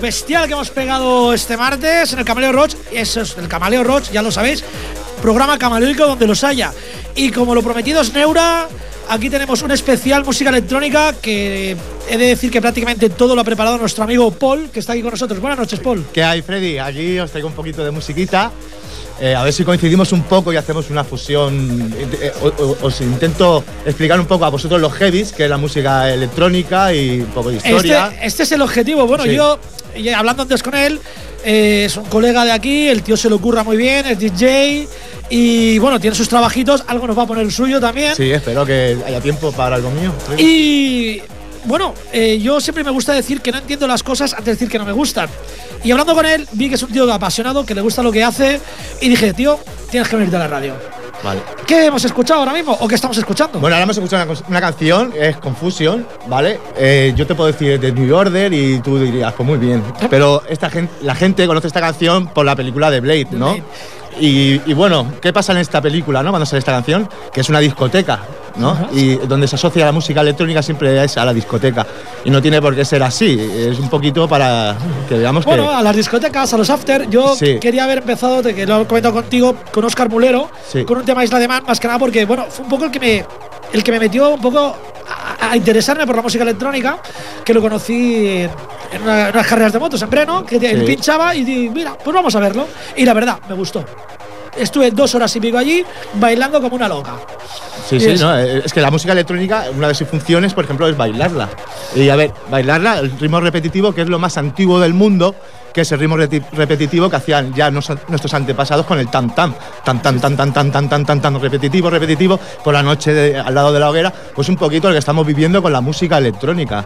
bestial que hemos pegado este martes en el Camaleo Roach, eso es el Camaleo Roach, ya lo sabéis, programa camaleónico donde los haya. Y como lo prometido es Neura, aquí tenemos un especial música electrónica que he de decir que prácticamente todo lo ha preparado nuestro amigo Paul, que está aquí con nosotros. Buenas noches, Paul. ¿Qué hay, Freddy? Aquí os traigo un poquito de musiquita. Eh, a ver si coincidimos un poco y hacemos una fusión. Eh, o- os intento explicar un poco a vosotros los heavies, que es la música electrónica y un poco de historia. Este, este es el objetivo. Bueno, Sí. yo, hablando antes con él, eh, es un colega de aquí, el tío se lo ocurra muy bien, es DJ y bueno, tiene sus trabajitos, algo nos va a poner el suyo también. Sí, espero que haya tiempo para algo mío. Y bueno, eh, yo siempre me gusta decir que no entiendo las cosas antes de decir que no me gustan. Y hablando con él, vi que es un tío apasionado, que le gusta lo que hace y dije, tío, tienes que venirte a la radio. Vale. ¿Qué hemos escuchado ahora mismo o qué estamos escuchando? Bueno, ahora hemos escuchado una, canción, es Confusion, ¿vale? Eh, yo te puedo decir de New Order y tú dirías, pues muy bien. Pero esta gente, la gente conoce esta canción por la película de Blade, ¿no? Blade. Y, y bueno, ¿qué pasa en esta película, no? Cuando sale esta canción, que es una discoteca, ¿no? Y donde se asocia la música electrónica siempre es a la discoteca. Y no tiene por qué ser así, es un poquito para que veamos Bueno, que... a las discotecas, a los after, yo Sí. quería haber empezado, de que lo he comentado contigo, con Oscar Mulero, Sí. con un tema Isla de Man, más que nada porque, bueno, fue un poco el que me, el que me metió un poco a, a interesarme por la música electrónica, que lo conocí en, en una- en unas carreras de motos en Breno, que él Sí. pinchaba y di, mira, pues vamos a verlo. Y la verdad, me gustó. Estuve dos horas y pico allí bailando como una loca. Sí, Y sí, es- no, eh, es que la música electrónica, una de sus funciones, por ejemplo, es bailarla. Y a ver, bailarla, el ritmo repetitivo, que es lo más antiguo del mundo, que es el ritmo repetitivo que hacían ya nuestros antepasados con el tam tam, tam tam tam tam tam tam tam tam tam repetitivo, repetitivo, por la noche de- al lado de la hoguera, pues un poquito lo que estamos viviendo con la música electrónica.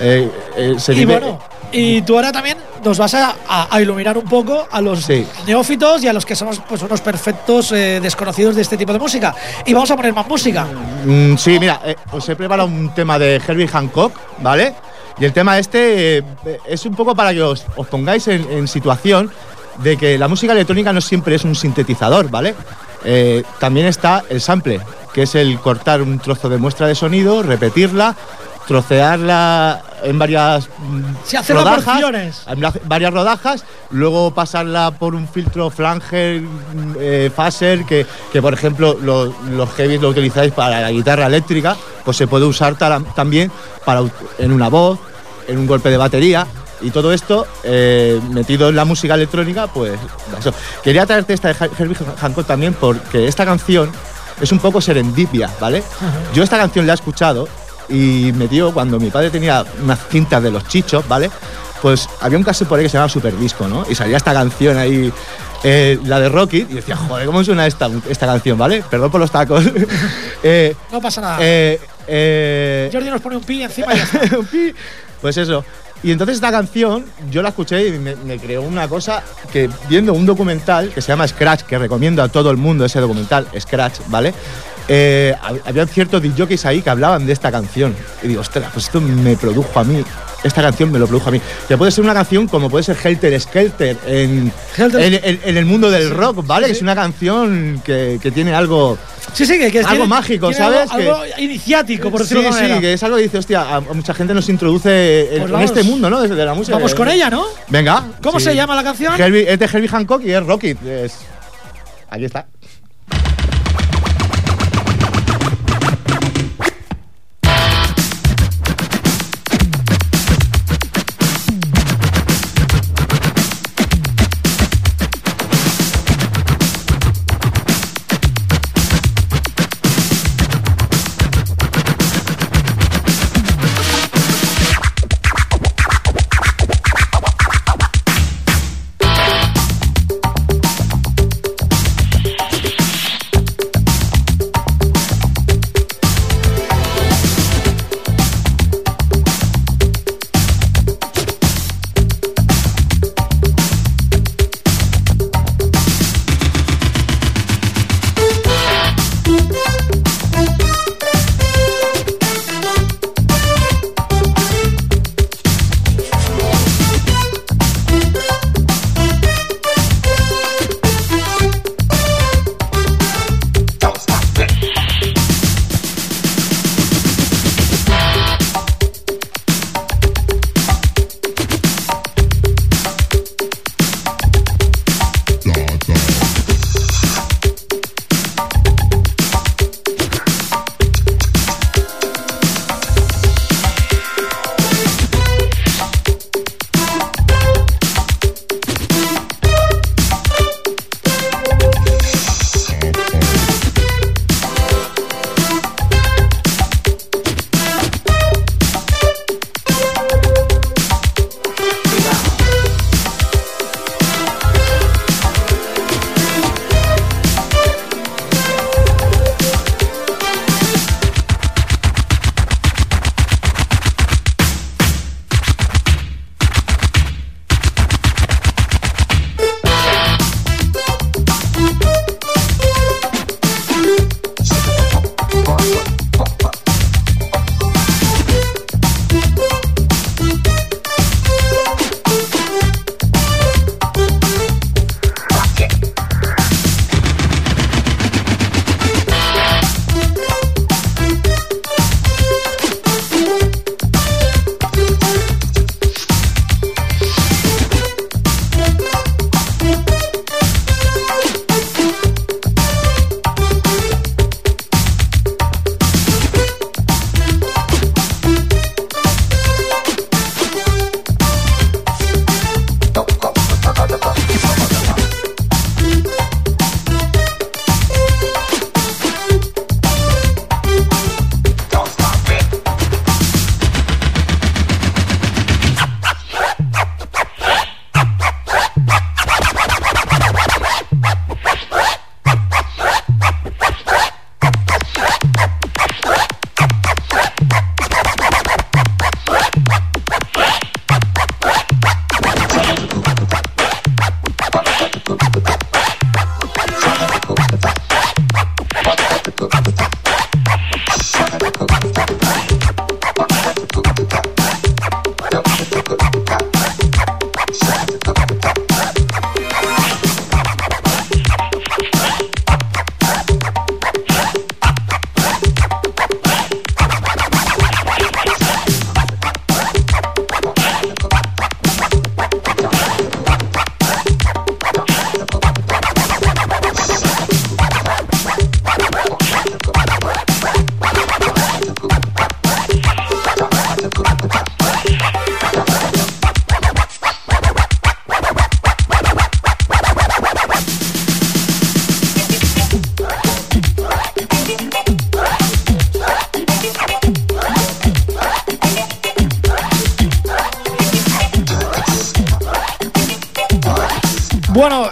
Eh, eh, se Y vive- bueno, y tú ahora también nos vas a, a- a iluminar un poco a los Sí. neófitos y a los que somos pues unos perfectos eh, desconocidos de este tipo de música. Y vamos a poner más música. Mm, sí, mira, os he preparado un tema de Herbie Hancock, ¿vale? Y el tema este eh, es un poco para que os, pongáis en, en situación de que la música electrónica no siempre es un sintetizador, ¿vale? Eh, también está el sample, que es el cortar un trozo de muestra de sonido, repetirla, trocearla en varias hacerla por rodajas, porciones. en varias rodajas, luego pasarla por un filtro flanger, eh, phaser, que, que, por ejemplo lo- los heavies lo utilizáis para la guitarra eléctrica, pues se puede usar también para, en una voz, en un golpe de batería. Y todo esto eh, metido en la música electrónica, pues eso. Quería traerte esta de Herbie Hancock también porque esta canción es un poco serendipia, ¿vale? Yo esta canción la he escuchado y me dio cuando mi padre tenía unas cintas de los chichos, ¿vale? Pues había un caso por ahí que se llamaba Super Disco, ¿no? Y salía esta canción ahí, eh, la de Rocky, y decía, joder, ¿cómo suena esta, esta canción, ¿vale? Perdón por los tacos. Eh, No pasa nada. eh, Jordi nos pone un pi encima y ya está. Pi. pues eso. Y entonces esta canción yo la escuché y me, me creó una cosa que viendo un documental que se llama Scratch, que recomiendo a todo el mundo ese documental, Scratch, ¿vale? Eh, hab- había ciertos DJs ahí que hablaban de esta canción. Y digo, ostras, pues esto me produjo a mí. Esta canción me lo produjo a mí. Que puede ser una canción como puede ser Helter Skelter en, Helter- en, en- en el mundo del rock, ¿vale? sí, Es una canción que, que tiene algo. Sí, sí, que, que Algo tiene- mágico, tiene ¿sabes? Algo, algo iniciático, por decirlo sí, de sí, que es algo que dice, hostia, a, mucha gente nos introduce en, Pues en este mundo, ¿no? Desde la música. Vamos con ella, ¿no? Venga. ¿Cómo sí. se llama la canción? Herbie- es de Herbie Hancock y es Rocket. Es... Aquí está.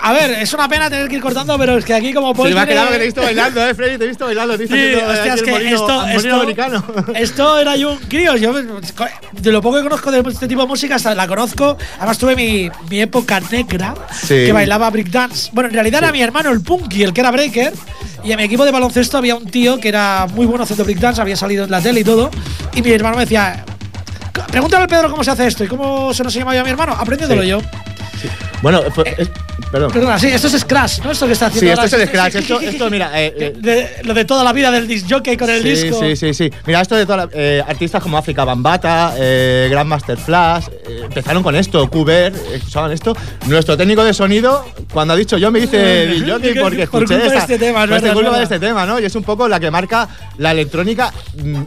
A ver, es una pena tener que ir cortando, pero es que aquí como Paul. me ha quedado que te he visto bailando, eh, Freddy, te he visto bailando. Te he visto Sí, eh, hostia, es que molino- esto, esto, americano. esto era yo un crío. Yo, de lo poco que conozco de este tipo de música, hasta la conozco. Además, tuve mi, mi época negra Sí. que bailaba breakdance. Bueno, en realidad era mi hermano, el Punky, el que era breaker. Y en mi equipo de baloncesto había un tío que era muy bueno haciendo breakdance, había salido en la tele y todo. Y mi hermano me decía. Pregúntale al Pedro cómo se hace esto y cómo se nos llama yo a mi hermano, aprendiéndolo Sí. yo. Bueno, pues, es- perdón. Perdona, sí, esto es Scratch, ¿no? Esto que está Sí, haciendo esto es el Scratch. Esto, esto mira. eh, eh, De- lo de toda la vida del disc jockey con el sí, disco. Sí, sí, sí. Mira, esto de todas las- eh, artistas como África Bambata, eh, Grandmaster Flash, eh, empezaron con esto, Cuber, eh, usaban esto. Nuestro técnico de sonido, cuando ha dicho yo, me dice disc jockey Que- porque por escuché culpa de este tema, es por verdad, culpa de este tema, ¿no? Y es un poco la que marca la electrónica mm,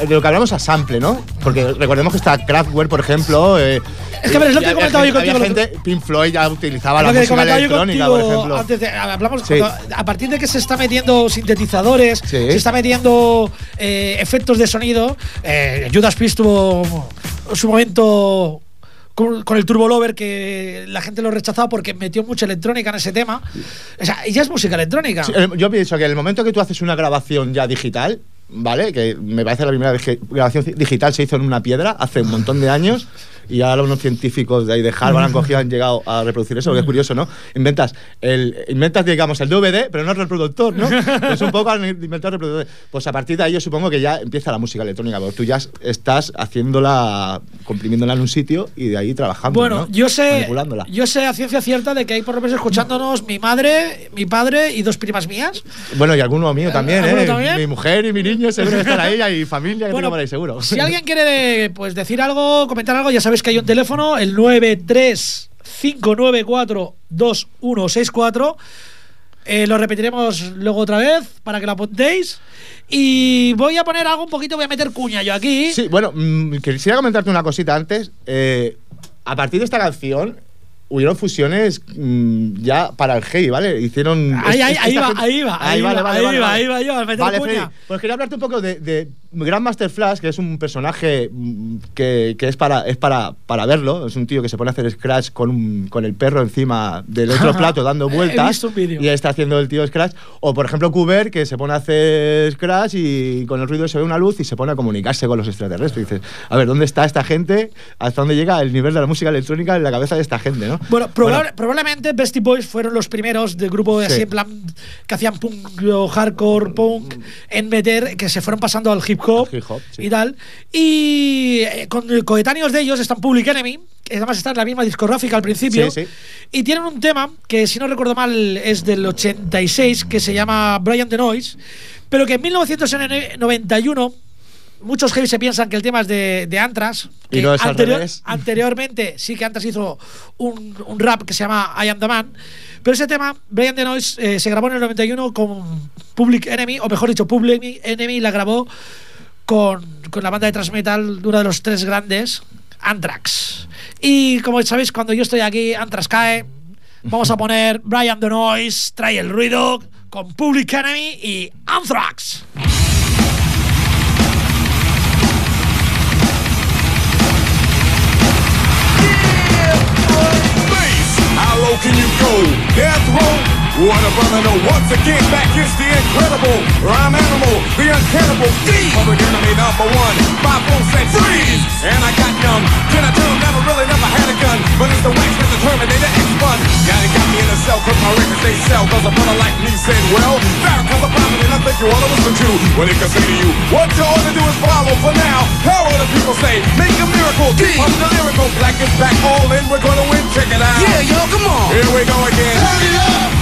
de lo que hablamos a sample, ¿no? Porque recordemos que está Kraftwerk, por ejemplo. eh, Es que, a ver, es lo que había comentaba yo contigo gente, Pink Floyd ya utilizaba la música electrónica, contigo por ejemplo. antes de, hablamos Sí. cuando- a partir de que se está metiendo sintetizadores, Sí. se está metiendo eh, efectos de sonido. Eh, Judas Priest tuvo su momento con, con el Turbo Lover que la gente lo rechazaba porque metió mucha electrónica en ese tema. O sea, y ya es música electrónica. Sí, el- yo pienso que en el momento que tú haces una grabación ya digital, ¿vale? Que me parece la primera grabación ci- digital se hizo en una piedra hace un montón de años y ahora unos científicos de ahí de Harvard han cogido han llegado a reproducir eso, que es curioso, ¿no? Inventas el inventas digamos el DVD, pero no el reproductor, ¿no? es un poco han inventado el reproductor. Pues a partir de ahí yo supongo que ya empieza la música electrónica, porque tú ya estás haciéndola comprimiéndola en un sitio y de ahí trabajando, Bueno, ¿no? yo sé, yo sé a ciencia cierta de que hay por lo menos escuchándonos mi madre, mi padre y dos primas mías. Bueno, y alguno mío también, ¿Alguno ¿eh? también? Mi mujer y mi niño seguro que están ahí, y familia que Bueno, tengo por ahí seguro. Si alguien quiere pues decir algo, comentar algo, ya sabéis que hay un teléfono, el 935942164. Eh, lo repetiremos luego otra vez para que lo apuntéis. Y voy a poner algo un poquito, voy a meter cuña yo aquí. Sí, bueno, mm, quisiera comentarte una cosita antes. Eh, a partir de esta canción hubieron fusiones mm, ya para el heavy, ¿vale? Hicieron. Ahí, es- ahí, ahí va, gente- ahí va, ahí va, ahí vale, va, vale. ahí va yo, a meter Vale, cuña. Freddy, pues quería hablarte un poco de, de Grandmaster Flash, que es un personaje mm, que, que es, para, es para, para verlo. Es un tío que se pone a hacer scratch con, un- con el perro encima del otro plato dando vueltas. Y está haciendo el tío scratch. O por ejemplo, Kuber, que se pone a hacer scratch y con el ruido se ve una luz y se pone a comunicarse con los extraterrestres. Y dices, a ver, ¿dónde está esta gente? ¿Hasta dónde llega el nivel de la música electrónica en la cabeza de esta gente, no? Bueno, probable- probablemente Beastie Boys fueron los primeros del grupo de Sí. así en plan que hacían punk o hardcore punk en meter que se fueron pasando al hip hop, Al hip hop, sí. y tal. Y eh, con coetáneos de ellos están Public Enemy, que además está en la misma discográfica al principio. Sí, sí. Y tienen un tema que, si no recuerdo mal, es del 86, que se llama Brian the Noise, pero que en 1991 muchos heavy se piensan que el tema es de, de Anthrax. Y no es al revés. Anteriormente sí que Anthrax hizo un, un rap que se llama I Am The Man, pero ese tema, Brian the Noise, eh, se grabó en el 91 con Public Enemy, o mejor dicho, Public Enemy la grabó con, la banda de thrash metal de uno de los tres grandes, Anthrax. Y como sabéis, cuando yo estoy aquí, Anthrax cae. Vamos a poner Brian the Noise, trae el ruido con Public Enemy y Anthrax. What a brother no, Once again, back is the incredible rhyme animal, the uncannibal thief. Public enemy number one. Five four said freeze, and I got numb. can I turned, never really never had a gun, but it's the wax that the Terminator X1. Got it, got me in a cell, cause my records they sell. Cause a brother like me said, well, Farrakhan's a prophet, and I think you wanna listen to what he can say to you. What you ought to do is follow for now. How will the people say? Make a miracle. Keep on the lyrical. Black is back, all in. We're gonna win. Check it out. Yeah, yo, come on. Here we go again. Turn it up.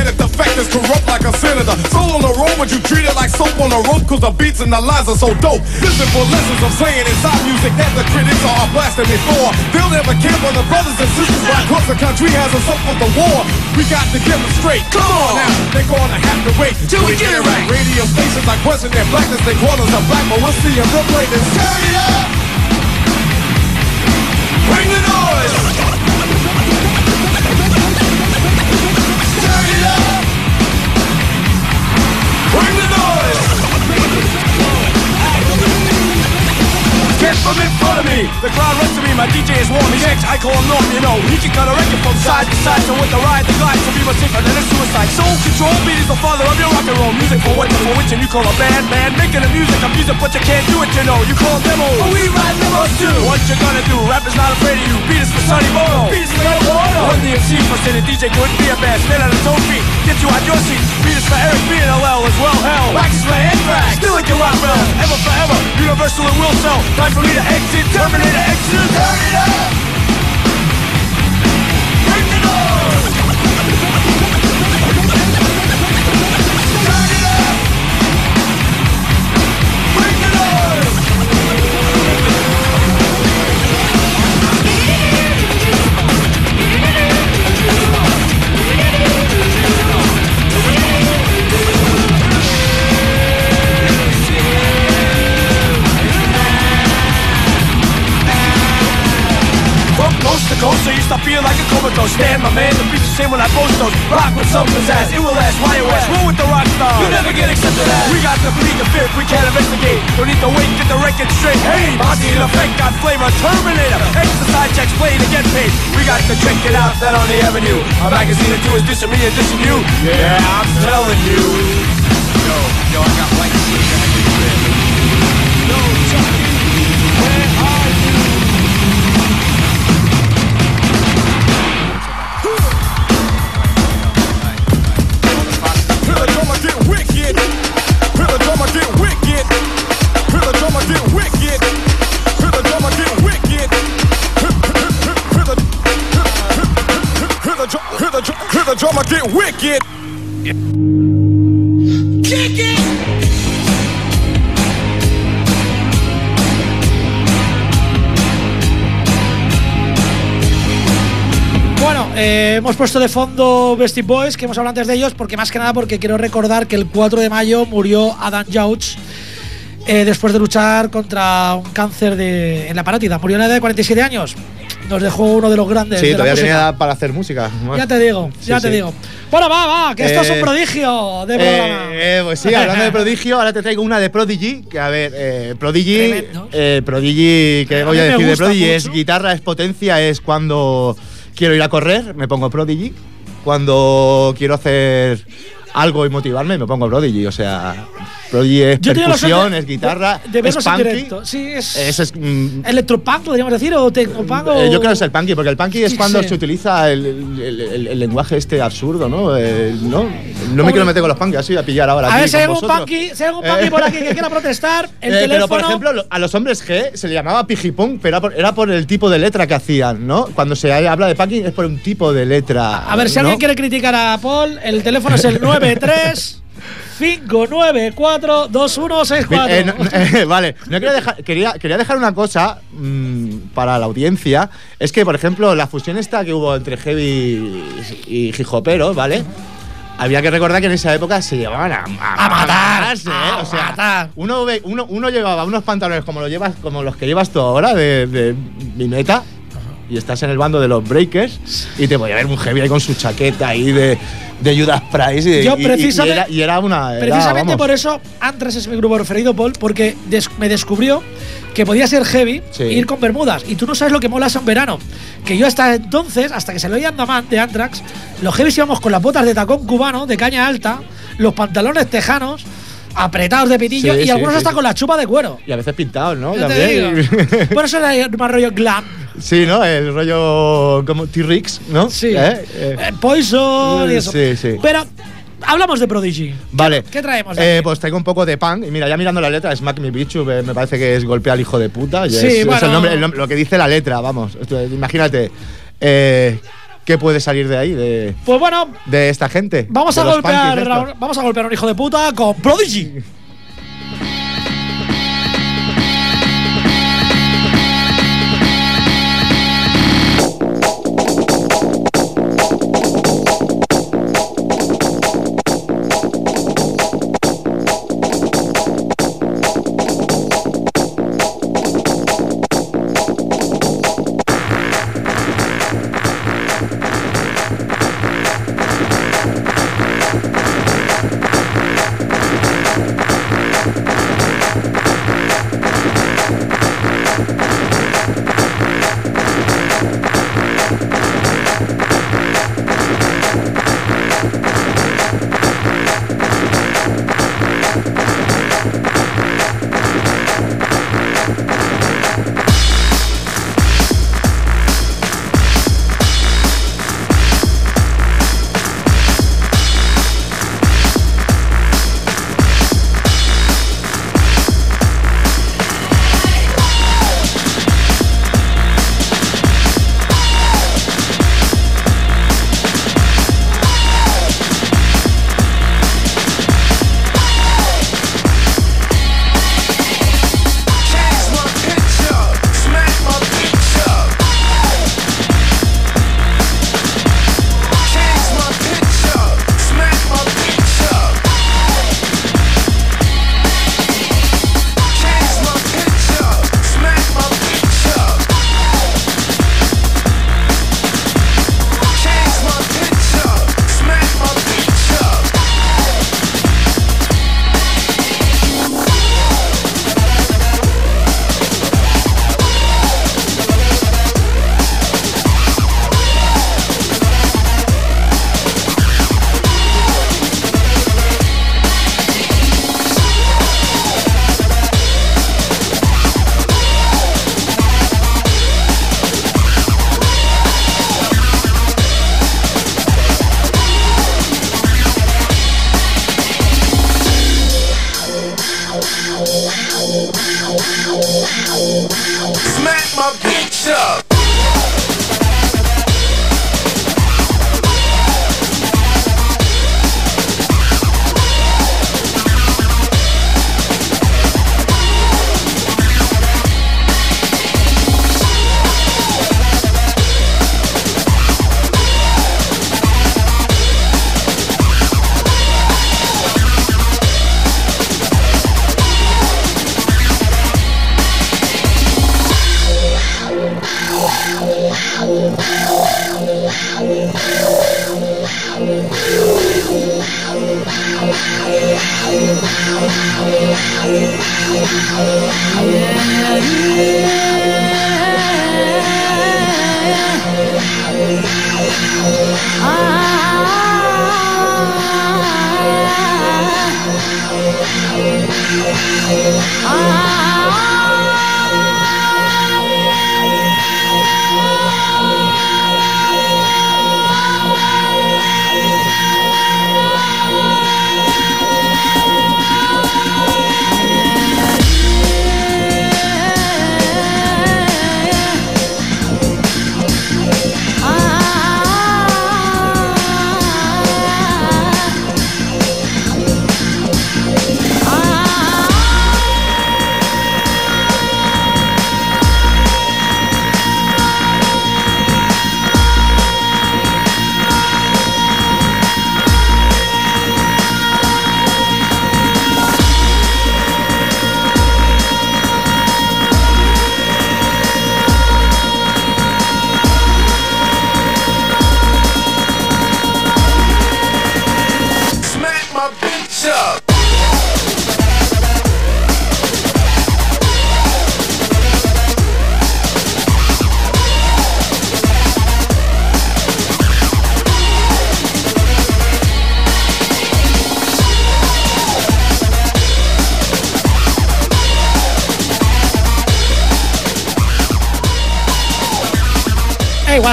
fact is corrupt like a senator. Soul on the road, but you treat it like soap on a rope cause the beats and the lines are so dope. Listen for lessons I'm saying inside music that the critics are blasting before. They'll never care for the brothers and sisters why across the country has us up for the war. We got to get them straight. Come on now, they're gonna have to wait Till we get it right. Radio stations like question their blackness, they call us a black, but we'll see them real great. Turn it up! Bring the noise! Front of me. The crowd runs to me, my DJ is warm. He's X, I call him Norm, you know. He can cut a record from side to side. So with the ride, the glide, some people safer than a suicide. Soul control, beat is the father of your rock and roll. Music for what, for which, and you call a band, man. Making the music, I'm music, but you can't do it, you know. You call demo, but we ride demos too. What you gonna do? Rap is not afraid of you. Beat is for Sonny Bono. Beat is for Eric Bono. Run the MC for the DJ couldn't be a band. Stand on his own feet, get you out your seat. Beat is for Eric B and LL as well, hell. Wax is for Anthrax. Still like your rock bell. Ever forever, universal and will sell. To exit, Terminator exit. Turn it up. I feel like a comatose. Stand my man, the beach the same when I post those. Rock with some pizzazz, it will last, why it was Roll with the rock star, you never get accepted as. We got to bleed the fifth, we can't investigate. Don't need to wait, get the record straight. Hey, Monty in effect, got flavor, Terminator Exercise checks, play to get paid. We got to check it out, that on the avenue. A magazine or two is dissing me and dissing you. Yeah, I'm telling you. Yo, yo, I got white Yo, get wicked. Kick it. Bueno, eh, hemos puesto de fondo Bestie Boys, que hemos hablado antes de ellos, porque más que nada porque quiero recordar que el 4 de mayo murió Adam Jauch eh, después de luchar contra un cáncer de, en la parátida. Murió a la edad de 47 años. Nos dejó uno de los grandes. Sí, de la todavía música. tenía edad para hacer música. Ya te digo, Sí, ya te sí. digo. Bueno, va, va, que esto es un Eh, prodigio de programa. Eh, eh, pues sí, hablando de prodigio, ahora te traigo una de Prodigy. Que a ver, eh, Prodigy. Eh, Prodigy, ¿qué A voy a decir de Prodigy? Es guitarra, es potencia, es cuando quiero ir a correr, me pongo Prodigy. Cuando quiero hacer algo y motivarme, me pongo Prodigy. O sea, Prodigy es Yo he tenido la percusión, suerte es guitarra, de es verlos en punky. directo. Sí, es. Es. mm, Electropunk, podríamos decir, o tecnopunk. o- eh, yo creo que es el punky, porque el punky es Sí, cuando sí. se utiliza el, el- el- el lenguaje este absurdo, ¿no? Eh, no, no me quiero meter con los punky, así a pillar ahora. A aquí ver, si con hay algún vosotros. punky, si hay algún punky Eh. por aquí que quiera protestar, el Eh, teléfono. pero por ejemplo, lo- a los hombres G se le llamaba pijipunk, pero era por, era por el tipo de letra que hacían, ¿no? Cuando se habla de punky es por un tipo de letra. A ver, si ¿no? alguien quiere criticar a Paul, el teléfono es el 93 594 2164. Eh, no- eh, vale, no quería dejar, quería, quería dejar una cosa mm, para la audiencia. Es que, por ejemplo, la fusión esta que hubo entre heavy y hijopero, ¿vale? Había que recordar que en esa época se llevaban a, A matar, matarse, ¿eh? a o sea, matar. Uno, ve- uno, uno llevaba unos pantalones como los, llevas, como los que llevas tú ahora, de, de Vineta, y estás en el bando de los breakers, y te voy a ver un heavy ahí con su chaqueta ahí de, de Judas Price. Y, Yo y- y- y precisamente- era, y era una. era, Precisamente vamos, por eso Anthrax es mi grupo preferido, Paul, porque des- me descubrió que podía ser heavy Sí. e ir con bermudas. Y tú no sabes lo que mola en verano. Que yo hasta entonces, hasta que se lo oía Andaman de Anthrax, los heavy íbamos con las botas de tacón cubano, de caña alta, los pantalones tejanos, apretados de pitillo Sí, y sí, algunos sí, hasta con la chupa de cuero. Y a veces pintados, ¿no? También. Por eso era más rollo glam. sí, ¿no? El rollo como T-Rex, ¿no? Sí. ¿Eh? Eh, Poison y eso. Sí, sí. Pero hablamos de Prodigy. Vale. ¿Qué traemos Eh, pues traigo un poco de punk. Y mira, ya mirando la letra, Smack Me Bichu, me parece que es golpear al hijo de puta. y Sí, es, el nombre, el nombre- lo que dice la letra, vamos. Imagínate, eh, ¿qué puede salir de ahí, de, Pues bueno, de esta gente? vamos a golpear vamos a golpear a un hijo de puta con Prodigy. Smack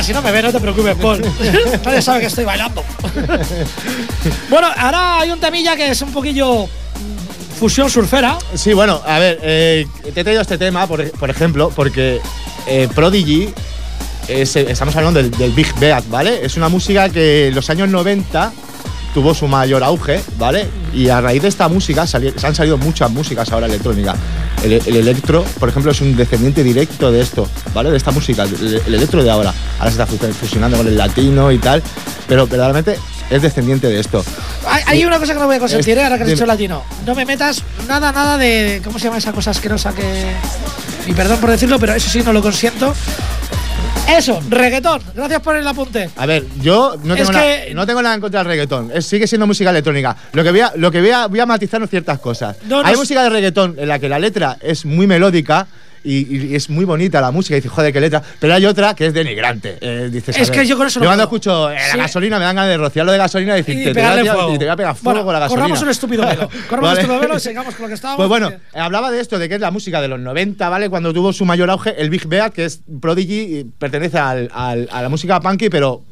si no me ve, no te preocupes, Paul. Nadie sabe que estoy bailando. bueno, ahora hay un temilla que es un poquillo fusión surfera. Sí, bueno, a ver, eh, te he traído este tema, por, por ejemplo, porque eh, Prodigy, es, eh, estamos hablando del, del Big Beat, ¿vale? Es una música que en los años 90 tuvo su mayor auge, ¿vale? Y a raíz de esta música sali- se han salido muchas músicas ahora electrónicas. El, el electro, por ejemplo, es un descendiente directo de esto, ¿vale? De esta música, el, el electro de ahora. Ahora se está fu- fusionando con el latino y tal, pero verdaderamente es descendiente de esto. Hay, hay una cosa que no voy a consentir, Es- ¿eh? ahora que has dicho latino. No me metas nada, nada de. ¿Cómo se llama esa cosa asquerosa que.? Y perdón por decirlo, pero eso sí no lo consiento. Eso, reggaetón. Gracias por el apunte. A ver, yo no tengo, nada, que- no tengo nada en contra del reggaetón. Es- sigue siendo música electrónica. Lo que voy a, lo que voy a, voy a matizar ciertas cosas. No, no Hay s- música de reggaetón en la que la letra es muy melódica y, y es muy bonita la música. Y dices, joder, qué letra. Pero hay otra que es denigrante. Eh, dices, Es que yo con eso no cuando puedo. escucho eh, la Sí. gasolina me dan ganas de rociarlo de gasolina y decirte, Y te, voy a, te voy pegar fuego Bueno, con la gasolina. corramos un estúpido velo. Corramos Vale. un estúpido velo y sigamos con lo que estábamos. Pues bueno, eh, hablaba de esto, de que es la música de los 90, ¿vale? Cuando tuvo su mayor auge, el Big Beat, que es Prodigy, pertenece al- al- a la música punky, pero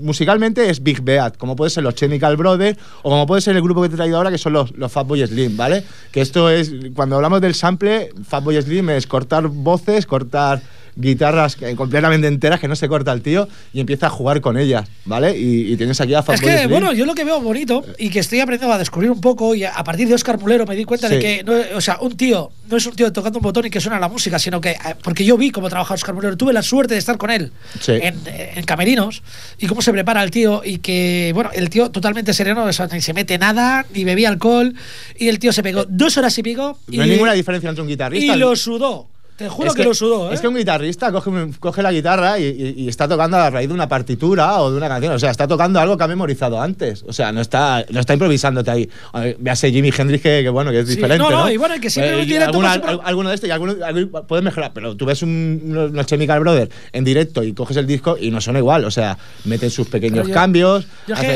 musicalmente es Big Beat, como puede ser los Chemical Brothers o como puede ser el grupo que te he traído ahora, que son los, los Fatboy Slim, ¿vale? Que esto es, cuando hablamos del sample, Fatboy Slim es cortar voces, cortar guitarras eh, completamente enteras que no se corta el tío y empieza a jugar con ellas, ¿vale? Y, y tienes aquí a Es Fatboy que, Slim. bueno, yo lo que veo bonito y que estoy aprendiendo a descubrir un poco, y a partir de Oscar Mulero me di cuenta de que, no, o sea, un tío no es un tío tocando un botón y que suena la música, sino que, eh, porque yo vi cómo trabaja Oscar Mulero, tuve la suerte de estar con él Sí. en, en camerinos y cómo se prepara el tío y que, bueno, el tío totalmente sereno, o sea, ni se mete nada, ni bebía alcohol y el tío se pegó dos horas y pico y, no hay ninguna diferencia entre un guitarrista y lo sudó. Te juro Es que, lo sudó, ¿eh? Es que un guitarrista coge, coge la guitarra y, y- y está tocando a raíz de una partitura o de una canción. O sea, está tocando algo que ha memorizado antes. O sea, no está, no está improvisándote ahí. Véase Jimi Hendrix, que, que bueno, que es Sí, diferente. no, No, no, y bueno, que siempre Eh, en directo alguna- al- alguno de estos y alguno, alguno puedes mejorar. Pero tú ves un, unos Chemical Brothers en directo y coges el disco y no son igual. O sea, meten sus pequeños yo- cambios. yo hace-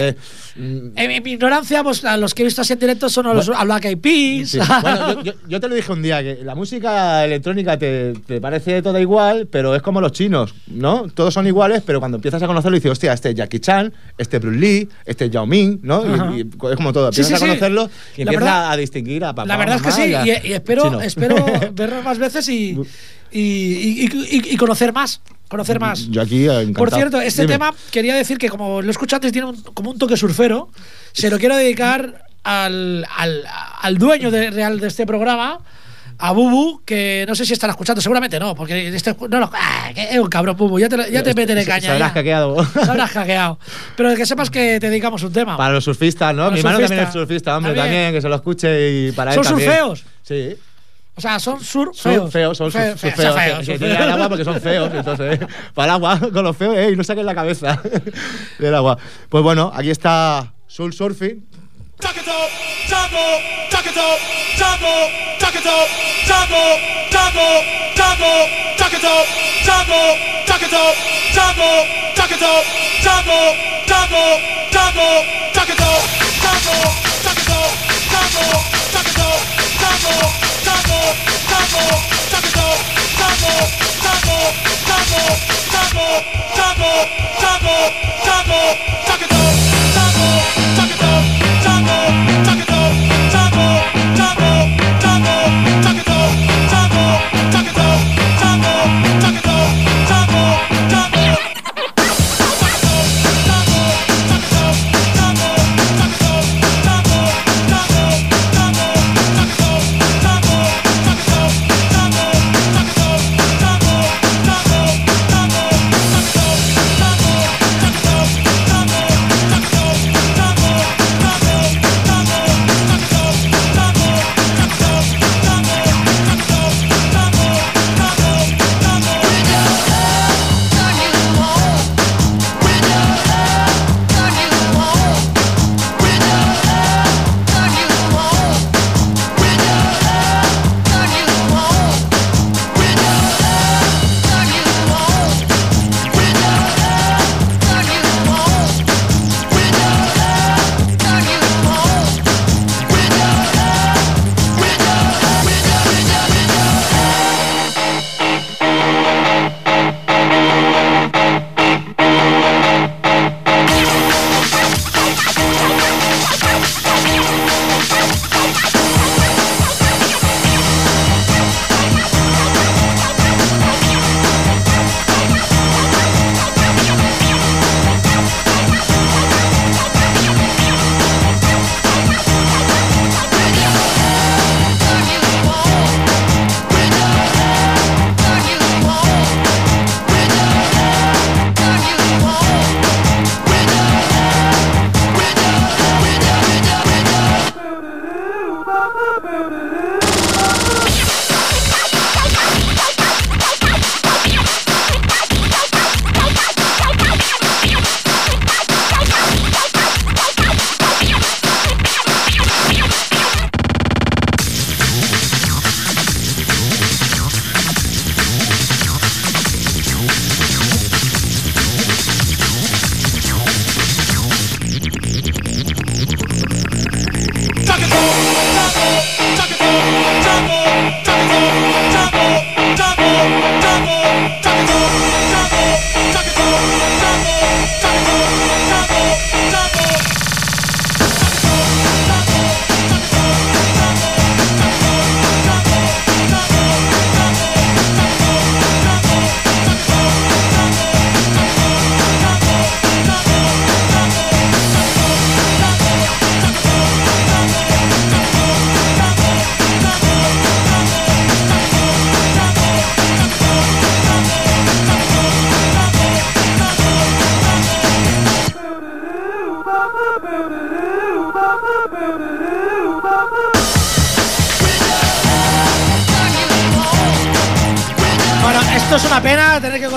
que- mm, En, mi ignorancia, pues a los que he visto así en directo son a los a Black Eyed Peas. Sí. Bueno, yo, yo- yo te lo dije un día, que la música electrónica te, te, te parece todo igual, pero es como los chinos, ¿no? Todos son iguales, pero cuando empiezas a conocerlo dices, hostia, este es Jackie Chan, este es Bruce Lee, este es Yao Ming, ¿no? Y, y es como todo, Sí, empiezas sí, a sí. conocerlo y La empiezas verdad- a distinguir a papá. La verdad es que mamá sí, y a- y, y espero, chino. espero vernos más veces y, y, y- y- y conocer más. Conocer más. Yo aquí, eh, encantado. Por cierto, este Dime. tema quería decir que como lo he escuchado antes, tiene un- como un toque surfero. Se lo quiero dedicar al, al, al dueño de, real de este programa, a Bubu, que no sé si estará escuchando, seguramente no, porque este, no lo- ah, que es un cabrón, Bubu, ya te, ya te meteré caña. se habrás ya. hackeado. Se habrás hackeado. Pero que sepas que te dedicamos un tema. Para los surfistas, ¿no? Para Mi hermano también es surfista, hombre, También. también, que se lo escuche y para ¿Son él también. surfeos? Sí. O sea, son sur Son feos. feos, son feos. feos, que- feos. tiran agua porque son feos. Entonces, para el agua, con los feos, ey, no saquen la cabeza del agua. Pues bueno, aquí está Soul Surfing. Duck it up, taco, duck it up, taco, duck it up, taco, taco, taco, duck it up, taco, duck it up, taco, duck it up, taco, taco, taco, duck it up, taco, duck it up, taco, duck it up, taco, taco, taco, duck it up, taco, taco, taco, taco, taco, taco, taco, duck it up, taco, taco.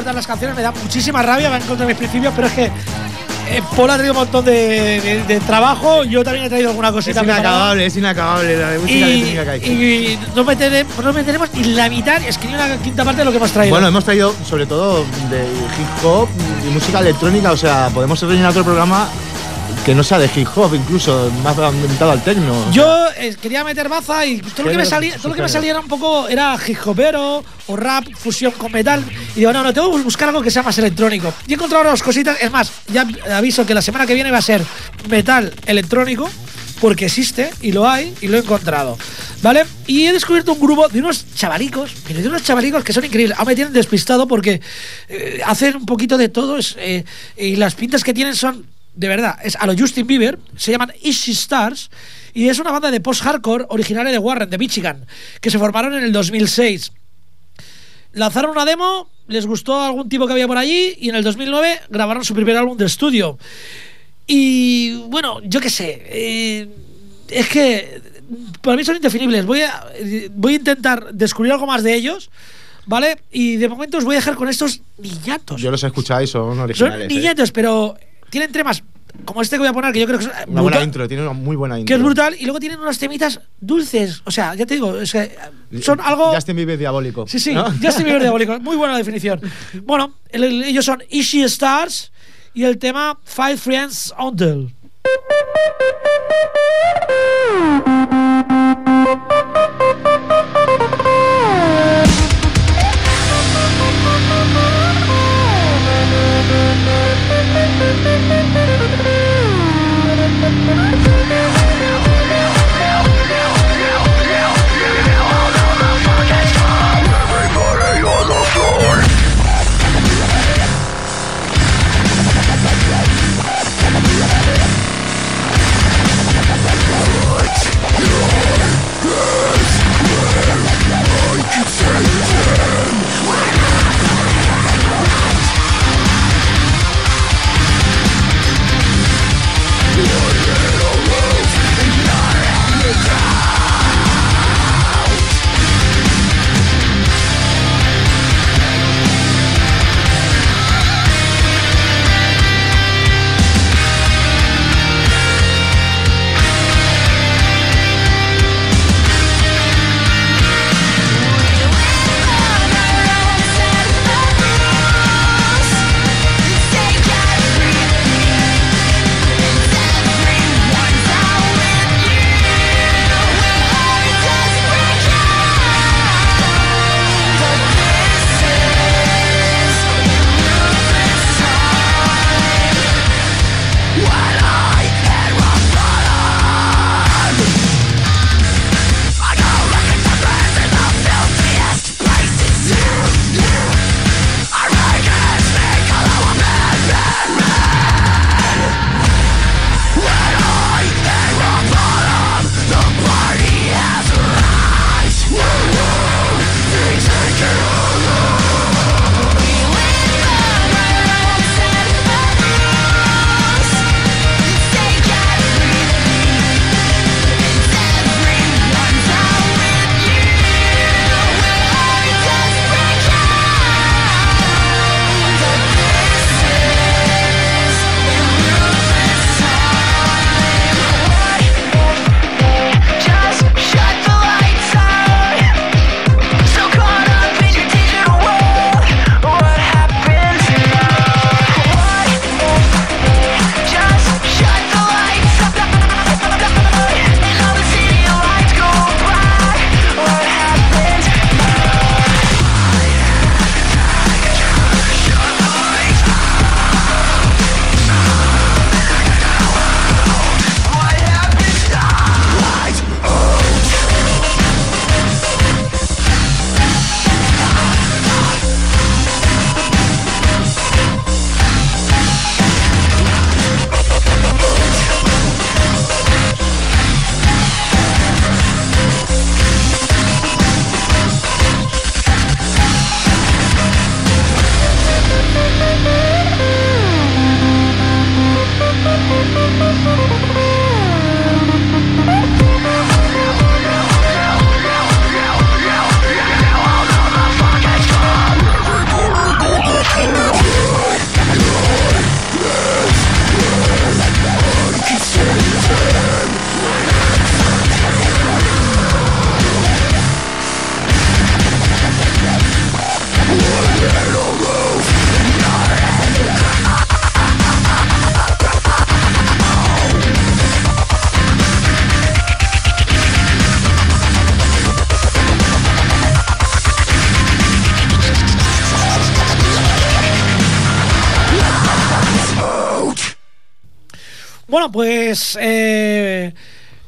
Cortar las canciones, me da muchísima rabia, va en contra de mis principios, pero es que eh, Paul ha traído un montón de, de- de trabajo, yo también he traído alguna Es cosita. preparada. inacabable, es inacabable la música Y, electrónica que hay. y no, meteremos, no meteremos ni la mitad, es que ni una quinta parte de lo que hemos traído. Bueno, hemos traído sobre todo de hip hop y música electrónica, o sea, podemos rellenar otro programa que no sea de hip hop, incluso más ambientado al techno. Yo eh, quería meter baza y todo lo que me salía, todo lo que me salía era un poco era hip hopero o rap, fusión con metal. Y digo, no, no, tengo que buscar algo que sea más electrónico. Y he encontrado unas cositas. Es más, ya aviso que la semana que viene va a ser metal electrónico. Porque existe y lo hay y lo he encontrado. ¿Vale? Y he descubierto un grupo de unos chavalicos, pero de unos chavalicos que son increíbles. Ahora me tienen despistado porque eh, hacen un poquito de todo es, eh, y las pintas que tienen son de verdad, es a lo Justin Bieber, se llaman Easy Stars y es una banda de post-hardcore originaria de Warren, de Michigan, que se formaron en el 2006. Lanzaron una demo, les gustó a algún tipo que había por allí y en el 2009 grabaron su primer álbum de estudio. Y bueno, yo qué sé, eh, es que para mí son indefinibles. Voy a, voy a intentar descubrir algo más de ellos, ¿vale? Y de momento os voy a dejar con estos niñatos. Yo los escucháis, son Son originales. ¿eh? niñatos, pero tienen temas como este que voy a poner, que yo creo que es Una buena brutal, intro, tiene una muy buena intro. que es brutal, y luego tienen unos temitas dulces. O sea, ya te digo, es que son algo. Justin Bieber diabólico. Sí, sí, ¿no? Justin Bieber diabólico. Muy buena definición. Bueno, el- el- ellos son Easy Stars y el tema Five Friends Until. Five pues eh,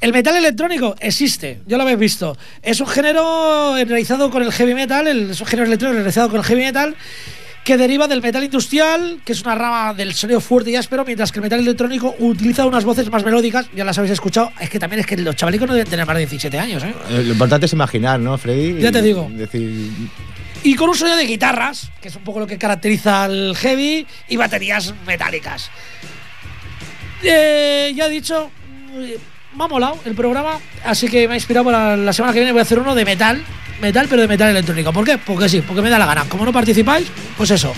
el metal electrónico existe, ya lo habéis visto. Es un género realizado con el heavy metal, el- es un género electrónico realizado con el heavy metal que deriva del metal industrial, que es una rama del sonido fuerte y áspero, mientras que el metal electrónico utiliza unas voces más melódicas, ya las habéis escuchado. Es que también es que los chavalicos no deben tener más de 17 años, ¿eh? Eh, Lo importante es imaginar, ¿no, Freddy? Ya te digo. Decir, Y con un sonido de guitarras, que es un poco lo que caracteriza al heavy, y baterías metálicas. Eh, ya he dicho, eh, me ha molado el programa, así que me ha inspirado para la semana que viene. Voy a hacer uno de metal, metal, pero de metal electrónico. ¿Por qué? Porque sí, porque me da la gana. Como no participáis, pues eso.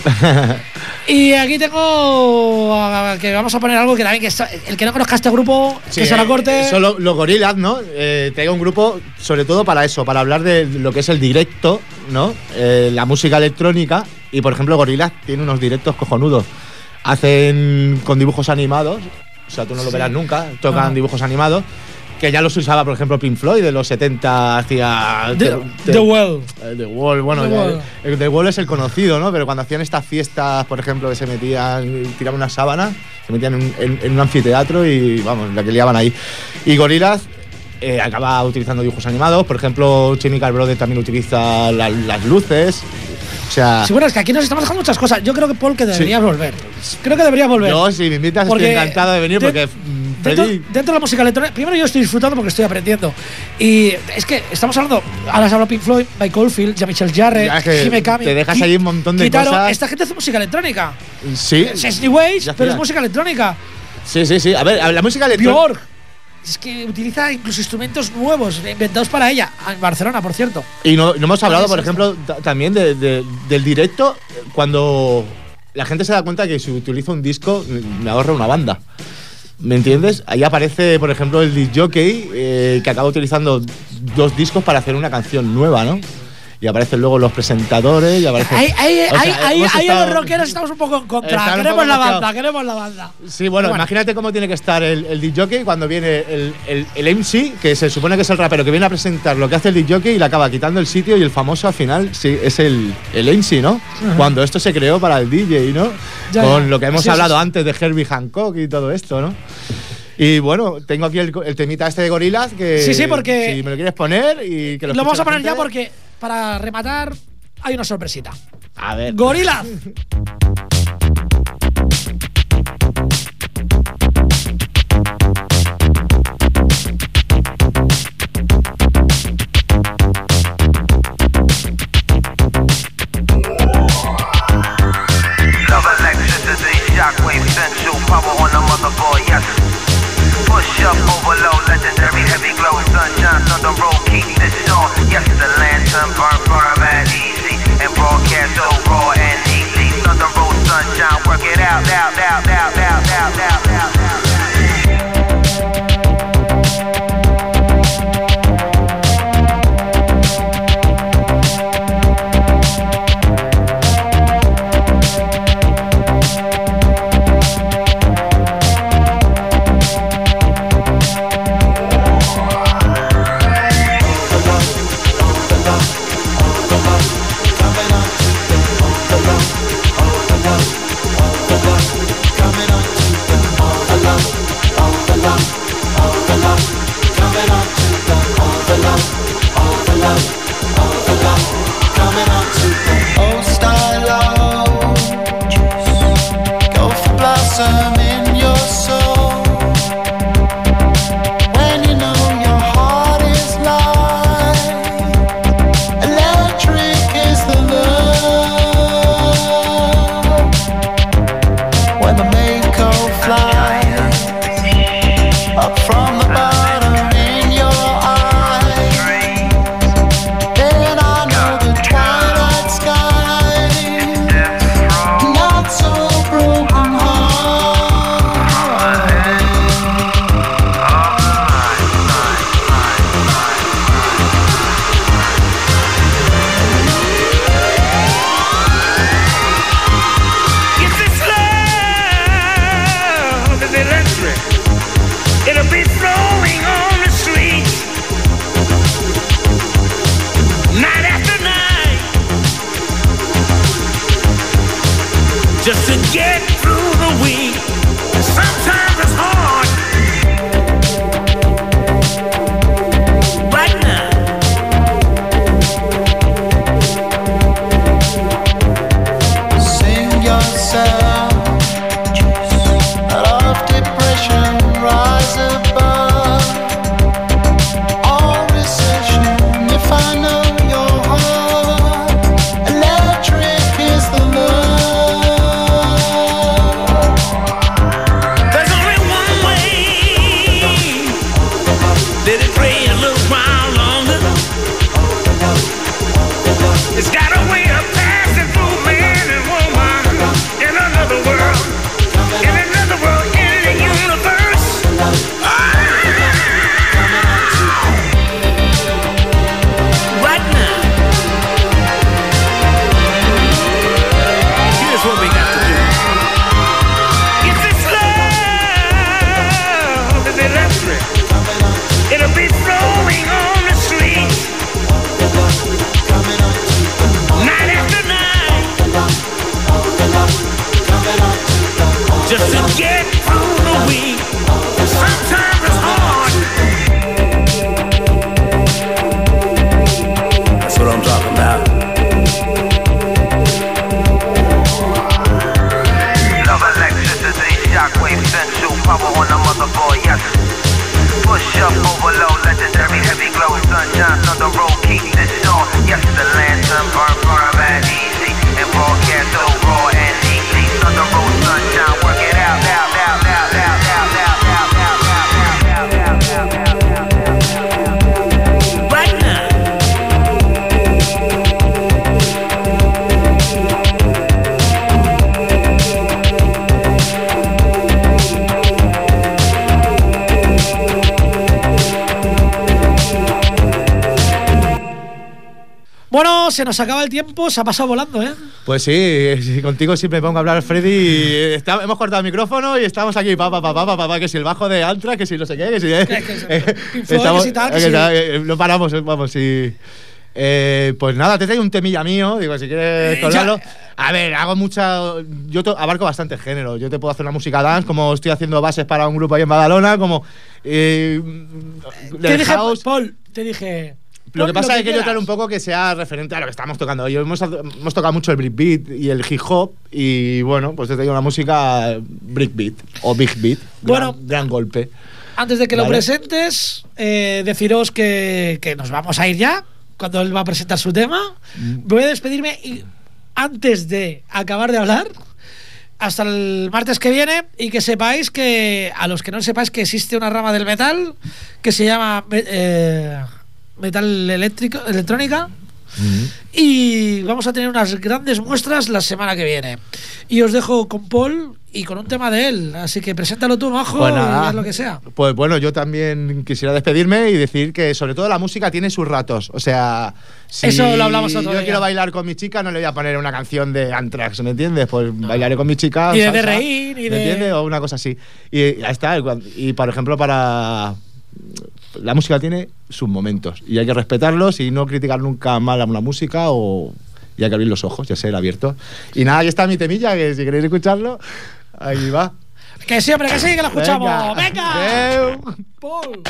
y aquí tengo a- que vamos a poner algo que también que está- el que no conozca este grupo, Sí, que se la eh, corte. Son lo- los gorilas, ¿no? Eh, traigo un grupo sobre todo para eso, para hablar de lo que es el directo, ¿no? Eh, la música electrónica. Y por ejemplo, Gorilas tiene unos directos cojonudos. Hacen con dibujos animados, o sea, tú no lo verás nunca, tocan No. dibujos animados. Que ya los usaba, por ejemplo, Pink Floyd de los 70 hacia. The, te- The Well. eh, The Wall, bueno, The Wall. el The Wall es el conocido, ¿no? Pero cuando hacían estas fiestas, por ejemplo, que se metían, tiraban una sábana, se metían en, un- en- en un anfiteatro y, vamos, la que liaban ahí. Y Gorillaz eh, acaba utilizando dibujos animados, por ejemplo, Chemical Brothers también utiliza la- las luces. O sea, Sí, bueno, es que aquí nos estamos dejando muchas cosas. Yo creo que Paul que deberías volver. Creo que deberías volver. yo, si me invitas, Porque estoy encantado de venir porque mm, Dentro, dentro de la música electrónica, primero yo estoy disfrutando porque estoy aprendiendo. Y es que estamos hablando, ahora has hablado Pink Floyd, Mike Oldfield, Jean-Michel Jarre, Jimmy Kami. te dejas ahí un montón de Kitaro. cosas. Esta gente hace música electrónica. Sí, Es Ya pero es música electrónica. sí, sí, sí. A ver, la música electrónica. Es que utiliza incluso instrumentos nuevos, inventados para ella. En Barcelona, por cierto. Y no, no hemos hablado, por ejemplo, ta- también de- de- del directo, eh, cuando la gente se da cuenta que si utiliza un disco, me ahorra una banda. ¿Me entiendes? Ahí aparece, por ejemplo, el disc jockey eh, que acaba utilizando dos discos para hacer una canción nueva, ¿no? Y aparecen luego los presentadores y aparece. Ahí, ahí, O sea, ahí, ahí, estado- los rockeros estamos un poco en contra. Queremos la banda, queremos la banda. Sí, bueno, Bueno. imagínate cómo tiene que estar el, el jockey cuando viene el, el, el MC, que se supone que es el rapero que viene a presentar lo que hace el jockey y le acaba quitando el sitio y el famoso al final sí, es el, el MC, ¿no? Cuando esto se creó para el DJ, ¿no? Ya, Con ya. lo que hemos Sí, hablado sí. antes de Herbie Hancock y todo esto, ¿no? Y bueno, tengo aquí el, el temita este de gorilas que Sí, sí, porque- si me lo quieres poner y que lo, Lo vamos a poner la ya gente. porque para rematar hay una sorpresita. A ver. Gorila. Jump overload, legendary heavy glow Sunshine on the road, keep this on Yes, the lantern burn firm and easy. And broadcast so raw and easy. On the road, sunshine, work it out, out, out, out, out, out, out. Bueno, se nos acaba el tiempo, se ha pasado volando, ¿eh? Pues sí, contigo siempre me pongo a hablar, Freddy. y está- hemos cortado el micrófono y estamos aquí, papá, papá, papá, papá, que si el bajo de Antra, que si no sé qué, que si. Que- que- Pink Floyd, que si tal, que eh, si- eh, no paramos, eh, vamos, sí. Eh, pues nada, te traigo un temilla mío, digo, si quieres Eh, colarlo. A ver, hago mucha. Yo to- abarco bastante género. Yo te puedo hacer una música dance, como estoy haciendo bases para un grupo ahí en Badalona, como. Eh, Te dije, house. Paul, te dije. Lo que pasa es que quiero quieras. traer un poco que sea referente a lo que estamos tocando hoy. Hemos, hemos tocado mucho el breakbeat y el hip hop y bueno, pues te traigo una música breakbeat o big beat. Bueno. gran, gran golpe. Antes de que lo presentes, eh, deciros que, que nos vamos a ir ya, cuando él va a presentar su tema. Mm. Voy a despedirme y antes de acabar de hablar, hasta el martes que viene, y que sepáis que, a los que no sepáis que existe una rama del metal que se llama eh, metal eléctrico, electrónica. Y vamos a tener unas grandes muestras la semana que viene. Y os dejo con Paul y con un tema de él. Así que preséntalo tú, Majo, Pues y haz lo que sea. Pues bueno, yo también quisiera despedirme y decir que sobre todo la música tiene sus ratos. O sea, si Eso lo hablamos otro yo día. quiero bailar con mi chica, no le voy a poner una canción de Anthrax, ¿me entiendes? Pues bailaré con mi chica. Ni de salsa, DRI, ni ¿me de- entiendes? O una cosa así. Y ya está. Y por ejemplo, para. La música tiene sus momentos y hay que respetarlos y no criticar nunca mal a una música o. Y hay que abrir los ojos, ya ser abierto. Y nada, ahí está mi temilla, que si queréis escucharlo, ahí va. Que sí, hombre, que sí, que lo escuchamos. ¡Venga! Adeu. Paul.